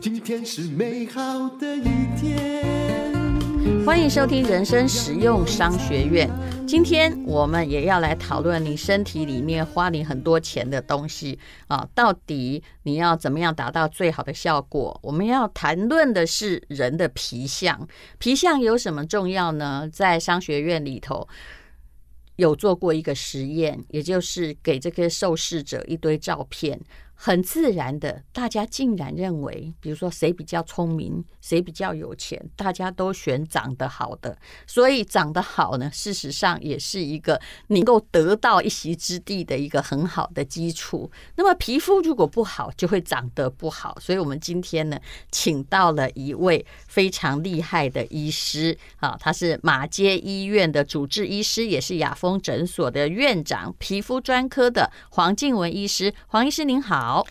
今天是美好的一天。欢迎收听人生实用商学院。今天我们也要来讨论你身体里面花你很多钱的东西啊，到底你要怎么样达到最好的效果？我们要谈论的是人的皮相，皮相有什么重要呢？在商学院里头有做过一个实验，也就是给这些受试者一堆照片。很自然的，大家竟然认为，比如说谁比较聪明，谁比较有钱，大家都选长得好的。所以长得好呢，事实上也是一个能够得到一席之地的一个很好的基础。那么皮肤如果不好，就会长得不好。所以我们今天呢，请到了一位非常厉害的医师啊，他是马街医院的主治医师，也是雅风诊所的院长，皮肤专科的黄静文医师。黄医师您好。好，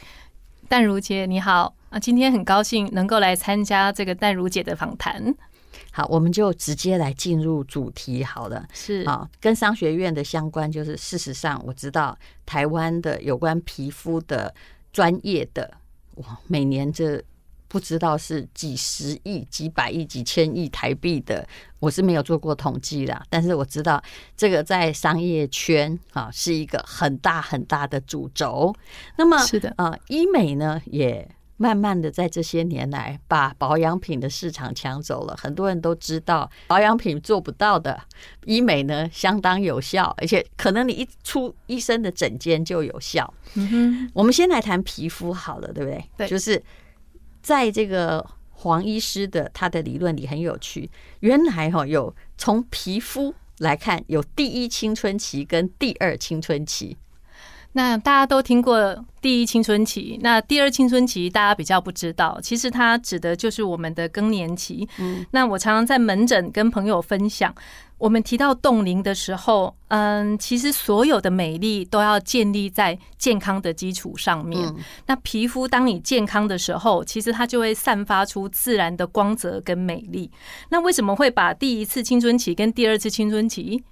淡如姐你好啊！今天很高兴能够来参加这个淡如姐的访谈。好，我们就直接来进入主题好了。是啊，跟商学院的相关，就是事实上我知道台湾的有关皮肤的专业的哇，每年这。不知道是几十亿、几百亿、几千亿台币的，我是没有做过统计的。但是我知道这个在商业圈啊是一个很大很大的主轴。那么是的啊，医美呢也慢慢的在这些年来把保养品的市场抢走了。很多人都知道保养品做不到的，医美呢相当有效，而且可能你一出医生的诊间就有效。嗯哼，我们先来谈皮肤好了，对不对？对，就是。在这个黄医师的他的理论里很有趣，原来哈有从皮肤来看有第一青春期跟第二青春期。那大家都听过第一青春期，那第二青春期大家比较不知道，其实它指的就是我们的更年期。嗯，那我常常在门诊跟朋友分享。我们提到冻龄的时候，嗯，其实所有的美丽都要建立在健康的基础上面。那皮肤当你健康的时候，其实它就会散发出自然的光泽跟美丽。那为什么会把第一次青春期跟第二次青春期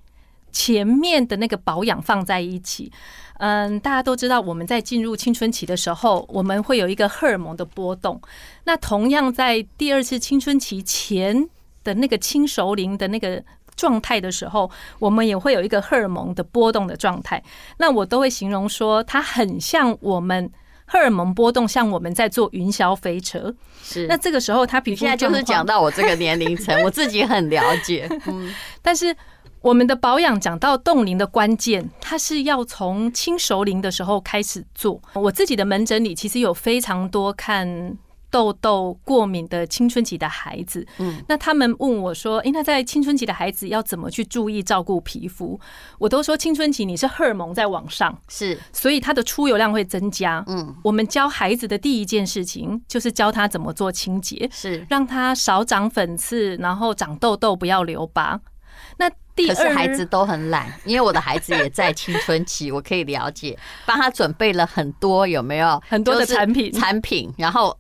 前面的那个保养放在一起？嗯，大家都知道，我们在进入青春期的时候，我们会有一个荷尔蒙的波动。那同样在第二次青春期前的那个轻熟龄的那个。状态的时候，我们也会有一个荷尔蒙的波动的状态。那我都会形容说，它很像我们荷尔蒙波动，像我们在坐云霄飞车。是。那这个时候，他皮肤现在就是讲到我这个年龄层，我自己很了解。嗯。但是我们的保养讲到冻龄的关键，它是要从轻熟龄的时候开始做。我自己的门诊里其实有非常多看。痘痘过敏的青春期的孩子，嗯，那他们问我说：“诶，那在青春期的孩子要怎么去注意照顾皮肤？”我都说：“青春期你是荷尔蒙在往上，是，所以它的出油量会增加。嗯，我们教孩子的第一件事情就是教他怎么做清洁，是让他少长粉刺，然后长痘痘不要留疤。那第二，可是孩子都很懒，因为我的孩子也在青春期，我可以了解，帮他准备了很多有没有很多的产品产品，然后。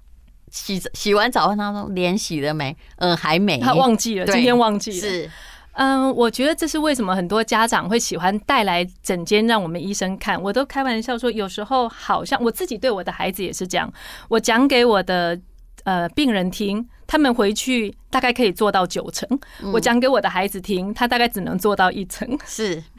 洗洗完澡问他说，脸洗了没？嗯，还没。他忘记了，今天忘记了。是，嗯，我觉得这是为什么很多家长会喜欢带来整间让我们医生看。我都开玩笑说，有时候好像我自己对我的孩子也是这样。我讲给我的呃病人听，他们回去大概可以做到九成。我讲给我的孩子听，他大概只能做到一成。是。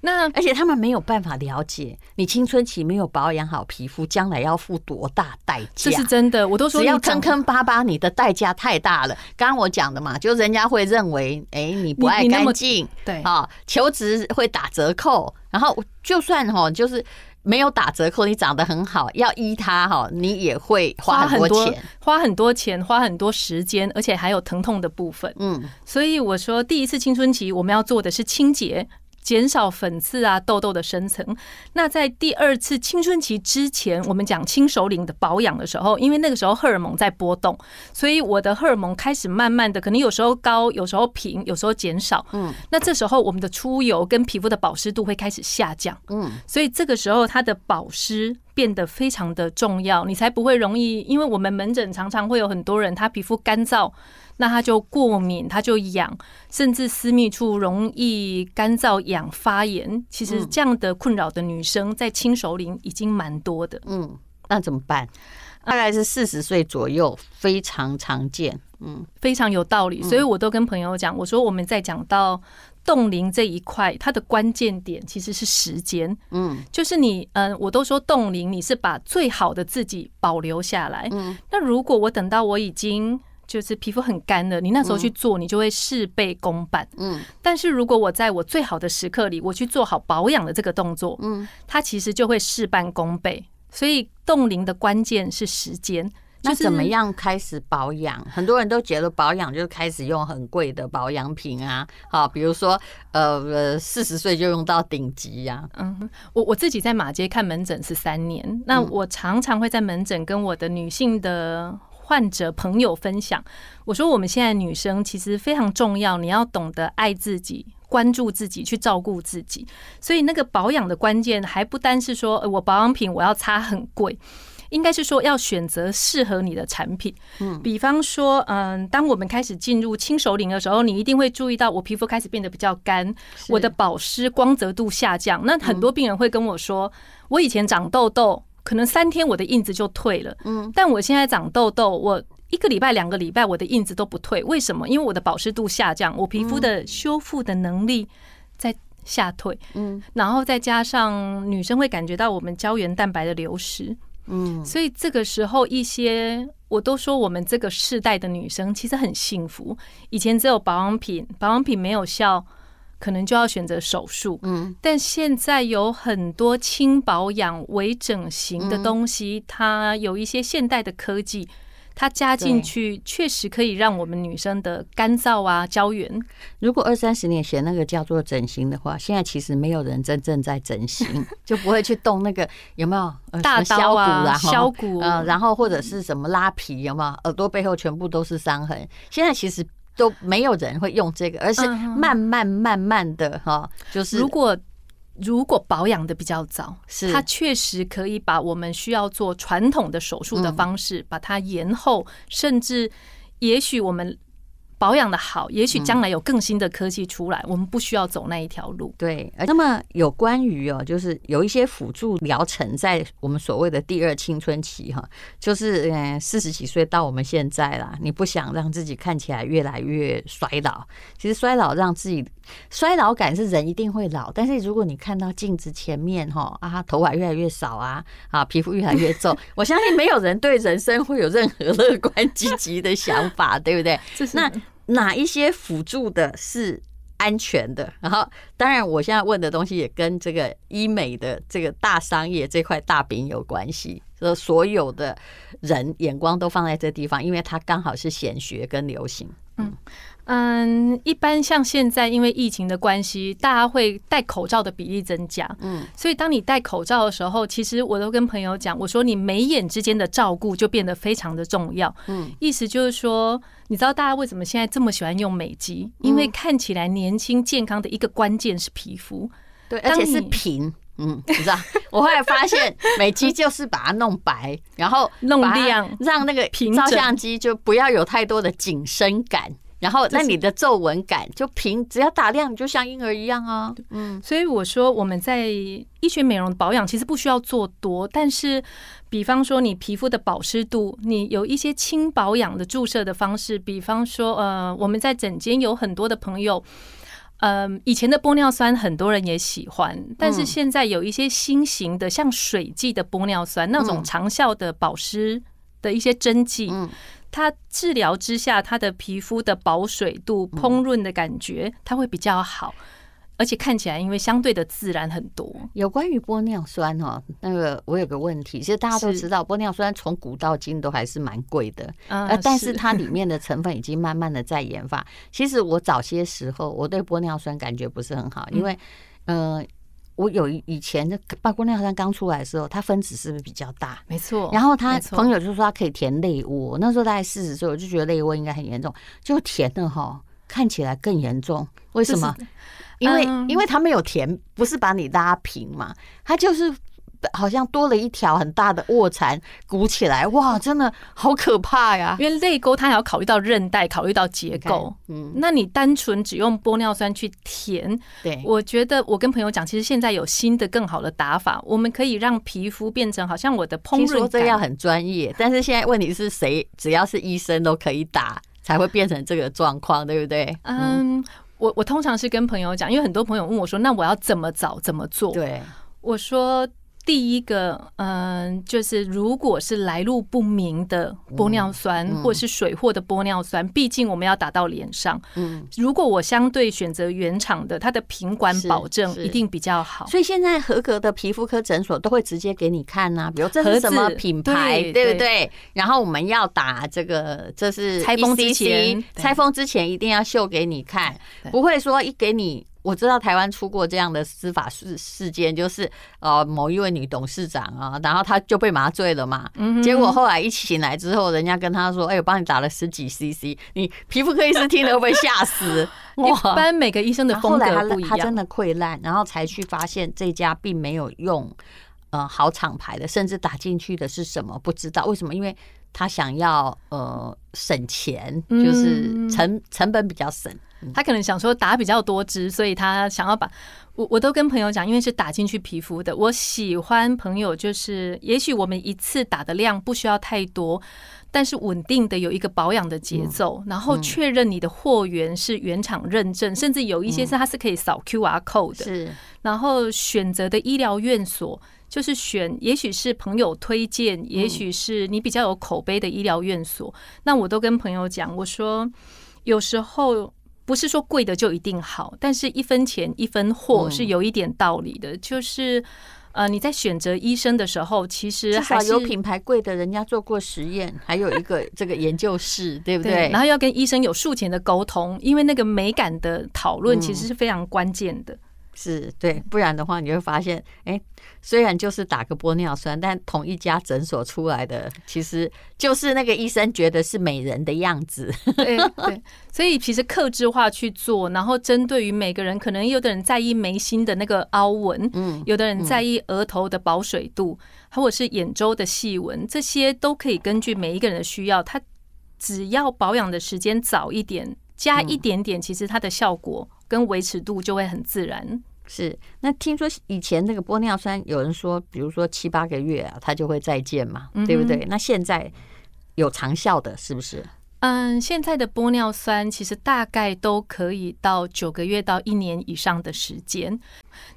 那而且他们没有办法了解，你青春期没有保养好皮肤，将来要付多大代价？这是真的，我都说只要坑坑巴巴，你的代价太大了。刚刚我讲的嘛，就人家会认为，哎，你不爱干净，对啊，求职会打折扣，然后就算哈，就是没有打折扣，你长得很好，要依它哈，你也会花很多钱，花很多钱，花很多时间，而且还有疼痛的部分。嗯，所以我说，第一次青春期我们要做的是清洁。减少粉刺啊、痘痘的生成。那在第二次青春期之前，我们讲轻熟龄的保养的时候，因为那个时候荷尔蒙在波动，所以我的荷尔蒙开始慢慢的，可能有时候高，有时候平，有时候减少。嗯，那这时候我们的出油跟皮肤的保湿度会开始下降。嗯，所以这个时候它的保湿变得非常的重要，你才不会容易，因为我们门诊常常会有很多人，他皮肤干燥，那他就过敏，他就痒，甚至私密处容易干燥、痒、发炎。其实这样的困扰的女生在轻熟龄已经蛮多的。嗯，那怎么办？大概是四十岁左右，非常常见。嗯，非常有道理。所以我都跟朋友讲，我说我们在讲到。冻龄这一块，它的关键点其实是时间。嗯，就是你，嗯，我都说冻龄，你是把最好的自己保留下来。嗯，那如果我等到我已经就是皮肤很干的，你那时候去做，你就会事倍功半。嗯，但是如果我在我最好的时刻里，我去做好保养的这个动作，嗯，它其实就会事半功倍。所以冻龄的关键是时间。那怎么样开始保养？很多人都觉得保养就是开始用很贵的保养品啊，好，比如说呃，四十岁就用到顶级呀。嗯，我我自己在马街看门诊是三年，那我常常会在门诊跟我的女性的患者朋友分享，我说我们现在女生其实非常重要，你要懂得爱自己、关注自己、去照顾自己。所以那个保养的关键还不单是说我保养品我要擦很贵。应该是说要选择适合你的产品，嗯，比方说，嗯，当我们开始进入轻熟龄的时候，你一定会注意到我皮肤开始变得比较干，我的保湿光泽度下降。那很多病人会跟我说，我以前长痘痘，可能三天我的印子就退了，嗯，但我现在长痘痘，我一个礼拜、两个礼拜我的印子都不退，为什么？因为我的保湿度下降，我皮肤的修复的能力在下退，嗯，然后再加上女生会感觉到我们胶原蛋白的流失。嗯，所以这个时候，一些我都说，我们这个世代的女生其实很幸福。以前只有保养品，保养品没有效，可能就要选择手术。嗯，但现在有很多轻保养、微整形的东西，它有一些现代的科技。它加进去确实可以让我们女生的干燥啊、胶原。如果二三十年前那个叫做整形的话，现在其实没有人真正在整形，就不会去动那个有没有大刀啊、削骨，呃，然后或者是什么拉皮，有没有耳朵背后全部都是伤痕？现在其实都没有人会用这个，而是慢慢慢慢的哈，就是如果。如果保养的比较早，是它确实可以把我们需要做传统的手术的方式，把它延后，甚至也许我们。保养的好，也许将来有更新的科技出来，我们不需要走那一条路。对，那么有关于哦，就是有一些辅助疗程，在我们所谓的第二青春期哈，就是嗯四十几岁到我们现在啦，你不想让自己看起来越来越衰老，其实衰老让自己衰老感是人一定会老，但是如果你看到镜子前面哈啊头发越来越少啊啊皮肤越来越皱，我相信没有人对人生会有任何乐观积极的想法，对不对？那。哪一些辅助的是安全的？然后，当然，我现在问的东西也跟这个医美的这个大商业这块大饼有关系。说所有的人眼光都放在这地方，因为它刚好是显学跟流行。嗯。嗯，一般像现在因为疫情的关系，大家会戴口罩的比例增加。嗯，所以当你戴口罩的时候，其实我都跟朋友讲，我说你眉眼之间的照顾就变得非常的重要。嗯，意思就是说，你知道大家为什么现在这么喜欢用美肌？因为看起来年轻健康的一个关键是皮肤，对，而且是平。嗯，你知道，我后来发现美肌就是把它弄白，然后弄亮，让那个照相机就不要有太多的紧身感。然后，那你的皱纹感就平，只要打亮，你就像婴儿一样啊。嗯，所以我说我们在医学美容的保养其实不需要做多，但是比方说你皮肤的保湿度，你有一些轻保养的注射的方式，比方说呃，我们在诊间有很多的朋友，嗯，以前的玻尿酸很多人也喜欢，但是现在有一些新型的像水剂的玻尿酸，那种长效的保湿的一些针剂。嗯。它治疗之下，它的皮肤的保水度、烹润的感觉，它会比较好，而且看起来因为相对的自然很多。有关于玻尿酸哦，那个我有个问题，其实大家都知道，玻尿酸从古到今都还是蛮贵的，呃，但是它里面的成分已经慢慢的在研发。其实我早些时候我对玻尿酸感觉不是很好，因为呃。我有以前的玻尿酸刚出来的时候，它分子是不是比较大？没错。然后他朋友就说他可以填泪窝，那时候大概四十岁，我就觉得泪窝应该很严重，就填了哈，看起来更严重。为什么？因为因为它没有填，不是把你拉平嘛，它就是好像多了一条很大的卧蚕鼓起来，哇，真的好可怕呀！因为泪沟它还要考虑到韧带，考虑到结构。嗯，那你单纯只用玻尿酸去填，对，我觉得我跟朋友讲，其实现在有新的更好的打法，我们可以让皮肤变成好像我的烹饪。听说这要很专业，但是现在问题是谁，只要是医生都可以打，才会变成这个状况，对不对？嗯，我我通常是跟朋友讲，因为很多朋友问我说，那我要怎么找，怎么做？对，我说。第一个，嗯，就是如果是来路不明的玻尿酸，或是水货的玻尿酸，毕竟我们要打到脸上。嗯，如果我相对选择原厂的，它的品管保证一定比较好。所以现在合格的皮肤科诊所都会直接给你看呐，比如这是什么品牌，对不对？然后我们要打这个，这是拆封之前，拆封之前一定要秀给你看，不会说一给你。我知道台湾出过这样的司法事事件，就是呃某一位女董事长啊，然后她就被麻醉了嘛，结果后来一醒来之后，人家跟她说：“哎，我帮你打了十几 CC。”你皮肤科医师听了会不会吓死？一般每个医生的风格不一样，他真的溃烂，然后才去发现这家并没有用呃好厂牌的，甚至打进去的是什么不知道为什么？因为他想要呃省钱，就是成成本比较省。他可能想说打比较多支，所以他想要把我我都跟朋友讲，因为是打进去皮肤的。我喜欢朋友就是，也许我们一次打的量不需要太多，但是稳定的有一个保养的节奏，然后确认你的货源是原厂认证，甚至有一些是它是可以扫 QR code 的。是，然后选择的医疗院所就是选，也许是朋友推荐，也许是你比较有口碑的医疗院所。那我都跟朋友讲，我说有时候。不是说贵的就一定好，但是一分钱一分货是有一点道理的。就是呃，你在选择医生的时候，其实还是有品牌贵的，人家做过实验，还有一个这个研究室，对不对？然后要跟医生有术前的沟通，因为那个美感的讨论其实是非常关键的。是对，不然的话你会发现，哎，虽然就是打个玻尿酸，但同一家诊所出来的，其实就是那个医生觉得是美人的样子。对对，所以其实克制化去做，然后针对于每个人，可能有的人在意眉心的那个凹纹，嗯，有的人在意额头的保水度，或者是眼周的细纹，这些都可以根据每一个人的需要，他只要保养的时间早一点，加一点点，其实它的效果。跟维持度就会很自然。是，那听说以前那个玻尿酸，有人说，比如说七八个月啊，它就会再见嘛，对不对？那现在有长效的，是不是？嗯，现在的玻尿酸其实大概都可以到九个月到一年以上的时间。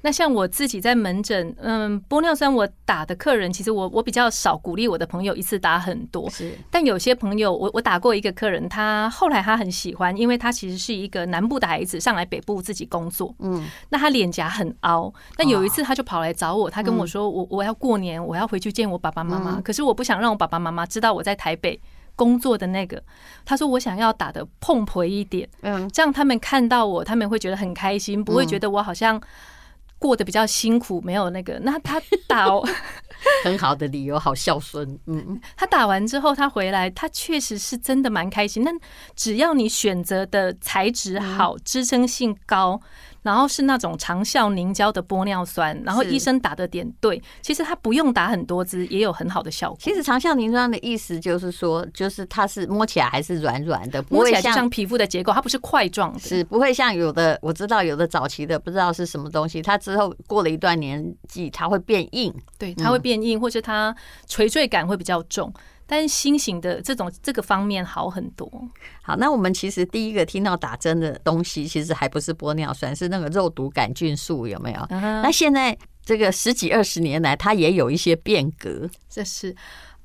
那像我自己在门诊，嗯，玻尿酸我打的客人，其实我我比较少鼓励我的朋友一次打很多。是，但有些朋友，我我打过一个客人，他后来他很喜欢，因为他其实是一个南部的孩子，上来北部自己工作。嗯，那他脸颊很凹，那有一次他就跑来找我，他跟我说，我我要过年，我要回去见我爸爸妈妈，可是我不想让我爸爸妈妈知道我在台北。工作的那个，他说我想要打的碰婆一点，嗯，这样他们看到我，他们会觉得很开心，不会觉得我好像过得比较辛苦，没有那个。那他打 很好的理由，好孝顺，嗯，他打完之后，他回来，他确实是真的蛮开心。那只要你选择的材质好，支撑性高。然后是那种长效凝胶的玻尿酸，然后医生打的点对，其实它不用打很多支，也有很好的效果。其实长效凝胶的意思就是说，就是它是摸起来还是软软的，摸起来就像皮肤的结构，它不是块状的，是不会像有的我知道有的早期的不知道是什么东西，它之后过了一段年纪，它会变硬，对，它会变硬，或者它垂坠感会比较重。但是新型的这种这个方面好很多。好，那我们其实第一个听到打针的东西，其实还不是玻尿酸，是那个肉毒杆菌素，有没有？那现在这个十几二十年来，它也有一些变革。这是，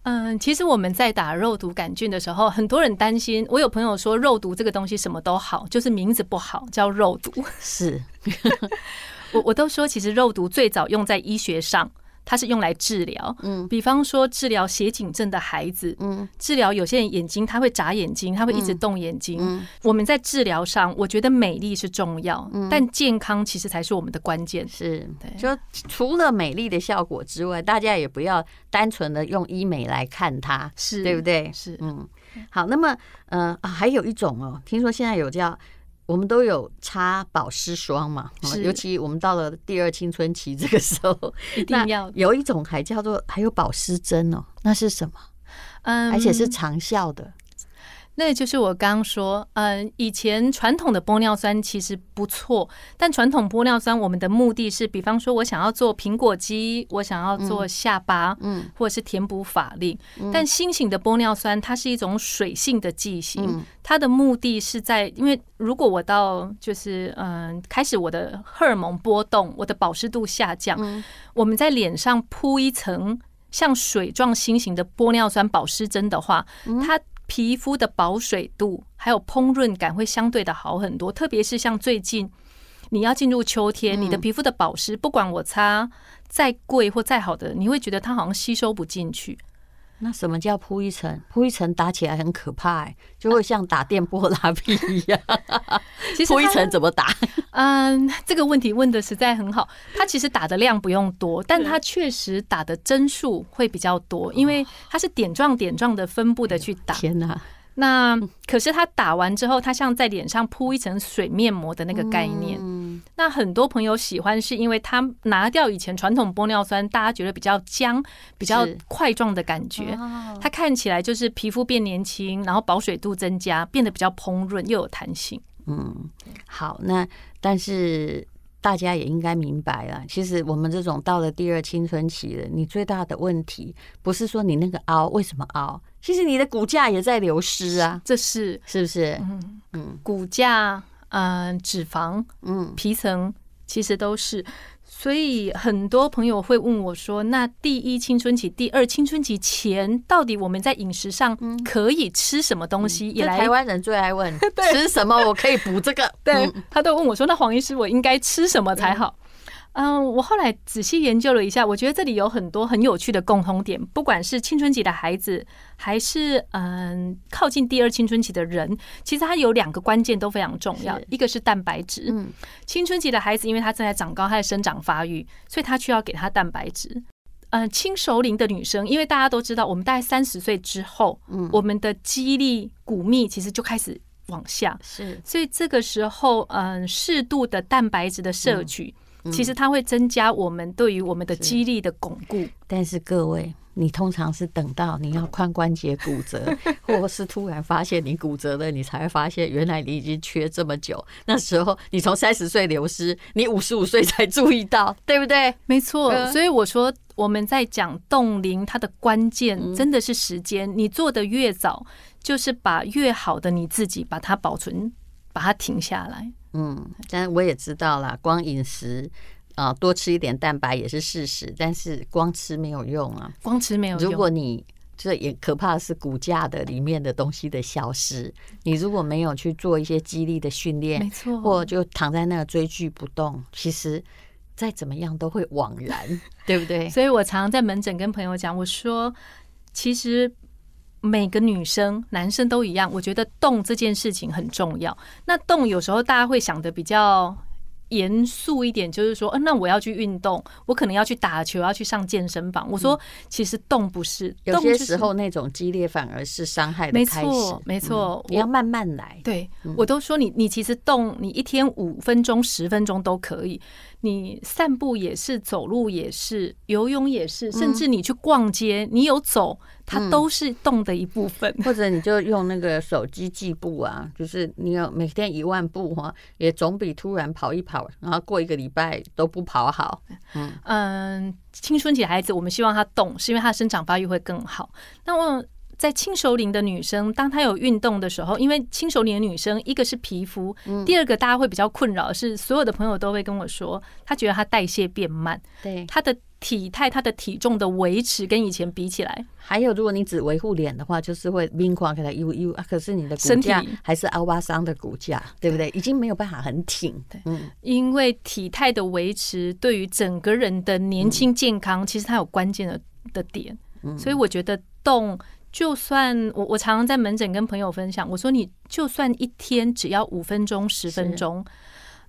嗯，其实我们在打肉毒杆菌的时候，很多人担心。我有朋友说，肉毒这个东西什么都好，就是名字不好，叫肉毒。是，我我都说，其实肉毒最早用在医学上。它是用来治疗，嗯，比方说治疗斜颈症的孩子，嗯，治疗有些人眼睛他会眨眼睛，他会一直动眼睛。嗯，我们在治疗上，我觉得美丽是重要，但健康其实才是我们的关键。是，对，就除了美丽的效果之外，大家也不要单纯的用医美来看它，是对不对？是，嗯，好，那么，呃，还有一种哦，听说现在有叫我们都有擦保湿霜嘛，尤其我们到了第二青春期这个时候，一定要有一种还叫做还有保湿针哦，那是什么？嗯，而且是长效的。那就是我刚刚说，嗯，以前传统的玻尿酸其实不错，但传统玻尿酸我们的目的是，比方说我想要做苹果肌，我想要做下巴，嗯，或者是填补法令。但新型的玻尿酸它是一种水性的剂型，它的目的是在，因为如果我到就是嗯开始我的荷尔蒙波动，我的保湿度下降，我们在脸上铺一层像水状新型的玻尿酸保湿针的话，它。皮肤的保水度还有烹润感会相对的好很多，特别是像最近你要进入秋天，你的皮肤的保湿，不管我擦再贵或再好的，你会觉得它好像吸收不进去。那什么叫铺一层？铺一层打起来很可怕，欸，就会像打电波拉皮一样。其实铺一层怎么打？嗯，这个问题问的实在很好。它其实打的量不用多，但它确实打的针数会比较多，因为它是点状点状的分布的去打。天哪！那可是它打完之后，它像在脸上铺一层水面膜的那个概念。那很多朋友喜欢，是因为它拿掉以前传统玻尿酸，大家觉得比较僵、比较块状的感觉。它看起来就是皮肤变年轻，然后保水度增加，变得比较蓬润又有弹性。嗯，好，那但是。大家也应该明白了，其实我们这种到了第二青春期了，你最大的问题不是说你那个凹为什么凹，其实你的骨架也在流失啊，这是是不是？嗯嗯，骨架、嗯、呃、脂肪、嗯皮层，其实都是。所以很多朋友会问我说：“那第一青春期、第二青春期前，到底我们在饮食上可以吃什么东西？”也来台湾人最爱问 吃什么，我可以补这个。对，他都问我说：“那黄医师，我应该吃什么才好？”嗯，我后来仔细研究了一下，我觉得这里有很多很有趣的共通点。不管是青春期的孩子，还是嗯靠近第二青春期的人，其实他有两个关键都非常重要。一个是蛋白质，嗯，青春期的孩子因为他正在长高，他在生长发育，所以他需要给他蛋白质。嗯，轻熟龄的女生，因为大家都知道，我们大概三十岁之后，嗯，我们的肌力、骨密其实就开始往下，是，所以这个时候，嗯，适度的蛋白质的摄取。其实它会增加我们对于我们的肌力的巩固，但是各位，你通常是等到你要髋关节骨折，或是突然发现你骨折了，你才会发现原来你已经缺这么久。那时候你从三十岁流失，你五十五岁才注意到，对不对？没错。所以我说我们在讲冻龄，它的关键真的是时间。你做的越早，就是把越好的你自己把它保存，把它停下来。嗯，但我也知道啦，光饮食啊、呃，多吃一点蛋白也是事实，但是光吃没有用啊，光吃没有用。如果你这也可怕的是骨架的里面的东西的消失，你如果没有去做一些激励的训练，没错，或就躺在那追剧不动，其实再怎么样都会枉然，对不对？所以我常常在门诊跟朋友讲，我说其实。每个女生、男生都一样，我觉得动这件事情很重要。那动有时候大家会想的比较严肃一点，就是说，嗯、呃，那我要去运动，我可能要去打球，要去上健身房。我说，其实动不是，有些时候那种激烈反而是伤害的开始。没错，没错，你要慢慢来。对，我都说你，你其实动，你一天五分钟、十分钟都可以。你散步也是，走路也是，游泳也是，甚至你去逛街，你有走，它都是动的一部分。嗯、或者你就用那个手机计步啊，就是你有每天一万步哈，也总比突然跑一跑，然后过一个礼拜都不跑好。嗯嗯，青春期的孩子，我们希望他动，是因为他的生长发育会更好。那我。在轻熟龄的女生，当她有运动的时候，因为轻熟龄的女生，一个是皮肤，第二个大家会比较困扰是，所有的朋友都会跟我说，她觉得她代谢变慢，对。她的体态、她的体重的维持跟以前比起来，还有如果你只维护脸的话，就是会面垮给她悠悠啊，可是你的骨架还是凹巴桑的骨架，对不对？已经没有办法很挺，对，嗯，因为体态的维持对于整个人的年轻健康，其实它有关键的的点，所以我觉得动。就算我我常常在门诊跟朋友分享，我说你就算一天只要五分钟十分钟，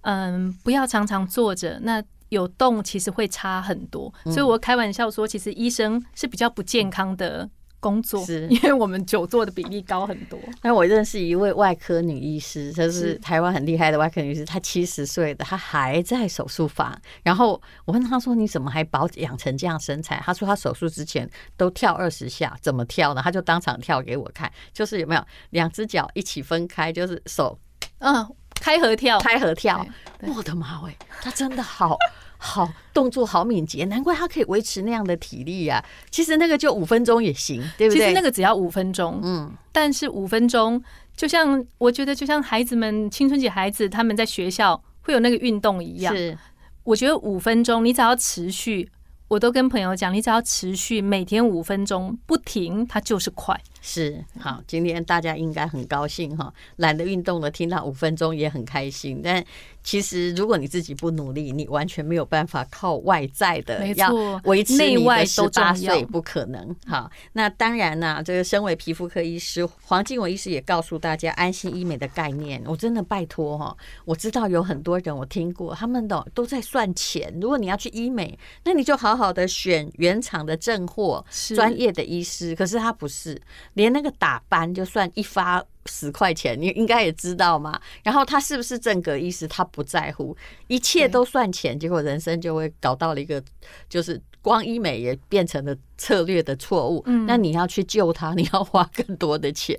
嗯，不要常常坐着，那有动其实会差很多。所以我开玩笑说，其实医生是比较不健康的工作，是因为我们久坐的比例高很多。那我认识一位外科女医师，就是台湾很厉害的外科女医师，她七十岁的，她还在手术房。然后我问她说：“你怎么还保养成这样身材？”她说：“她手术之前都跳二十下，怎么跳呢？”她就当场跳给我看，就是有没有两只脚一起分开，就是手嗯开合跳，开合跳。我的妈喂，她真的好。好动作好敏捷，难怪他可以维持那样的体力啊！其实那个就五分钟也行，对不对？其实那个只要五分钟，嗯，但是五分钟就像我觉得，就像孩子们青春期孩子他们在学校会有那个运动一样。是，我觉得五分钟你只要持续，我都跟朋友讲，你只要持续每天五分钟不停，它就是快。是，好，今天大家应该很高兴哈，懒得运动的听到五分钟也很开心，但。其实，如果你自己不努力，你完全没有办法靠外在的要维持你的十八岁，不可能。好，那当然呢，这个身为皮肤科医师黄静文医师也告诉大家安心医美的概念。我真的拜托哈，我知道有很多人我听过，他们的都在算钱。如果你要去医美，那你就好好的选原厂的正货，专业的医师。可是他不是，连那个打斑就算一发。十块钱，你应该也知道嘛。然后他是不是正格意思，他不在乎，一切都算钱，结果人生就会搞到了一个，就是光医美也变成了。策略的错误，嗯，那你要去救他，你要花更多的钱。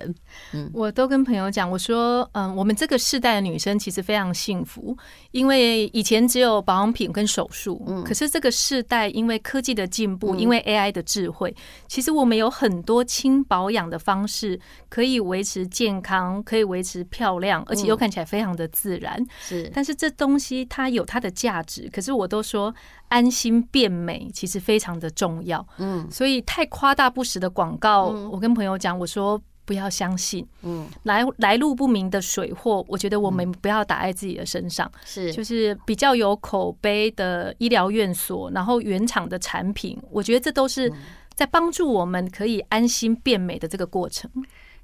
嗯，我都跟朋友讲，我说，嗯，我们这个世代的女生其实非常幸福，因为以前只有保养品跟手术，嗯，可是这个世代因为科技的进步，因为 AI 的智慧，其实我们有很多轻保养的方式可以维持健康，可以维持漂亮，而且又看起来非常的自然。是，但是这东西它有它的价值，可是我都说安心变美其实非常的重要。嗯。所以太夸大不实的广告，我跟朋友讲，我说不要相信。嗯，来来路不明的水货，我觉得我们不要打在自己的身上。是，就是比较有口碑的医疗院所，然后原厂的产品，我觉得这都是在帮助我们可以安心变美的这个过程。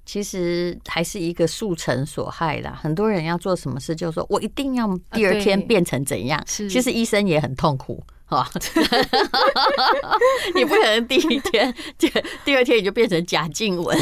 其实还是一个速成所害啦。很多人要做什么事，就是说我一定要第二天变成怎样。其实医生也很痛苦。哦，你不可能第一天、第第二天你就变成贾静雯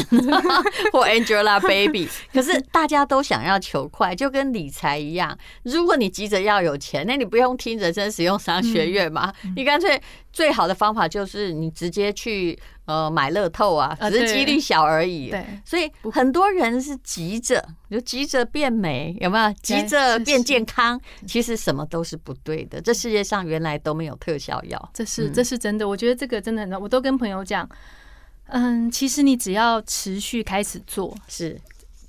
或 Angelababy。可是大家都想要求快，就跟理财一样。如果你急着要有钱，那你不用听人生实用商学院嘛？你干脆最好的方法就是你直接去。呃，买乐透啊，只是几率小而已。对，所以很多人是急着，就急着变美，有没有？急着变健康，其实什么都是不对的。这世界上原来都没有特效药，这是这是真的。我觉得这个真的很，我都跟朋友讲，嗯，其实你只要持续开始做，是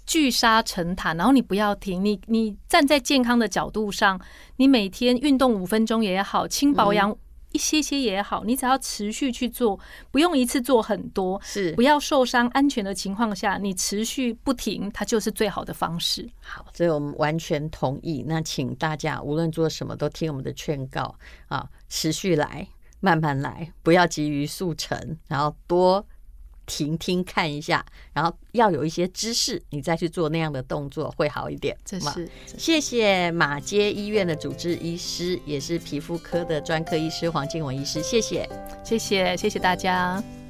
聚沙成塔，然后你不要停，你你站在健康的角度上，你每天运动五分钟也好，轻保养。一些些也好，你只要持续去做，不用一次做很多，是不要受伤，安全的情况下，你持续不停，它就是最好的方式。好，所以我们完全同意。那请大家无论做什么，都听我们的劝告啊，持续来，慢慢来，不要急于速成，然后多。听听看一下，然后要有一些知识，你再去做那样的动作会好一点。这是谢谢马街医院的主治医师，也是皮肤科的专科医师黄静文医师，谢谢，谢谢，谢谢大家。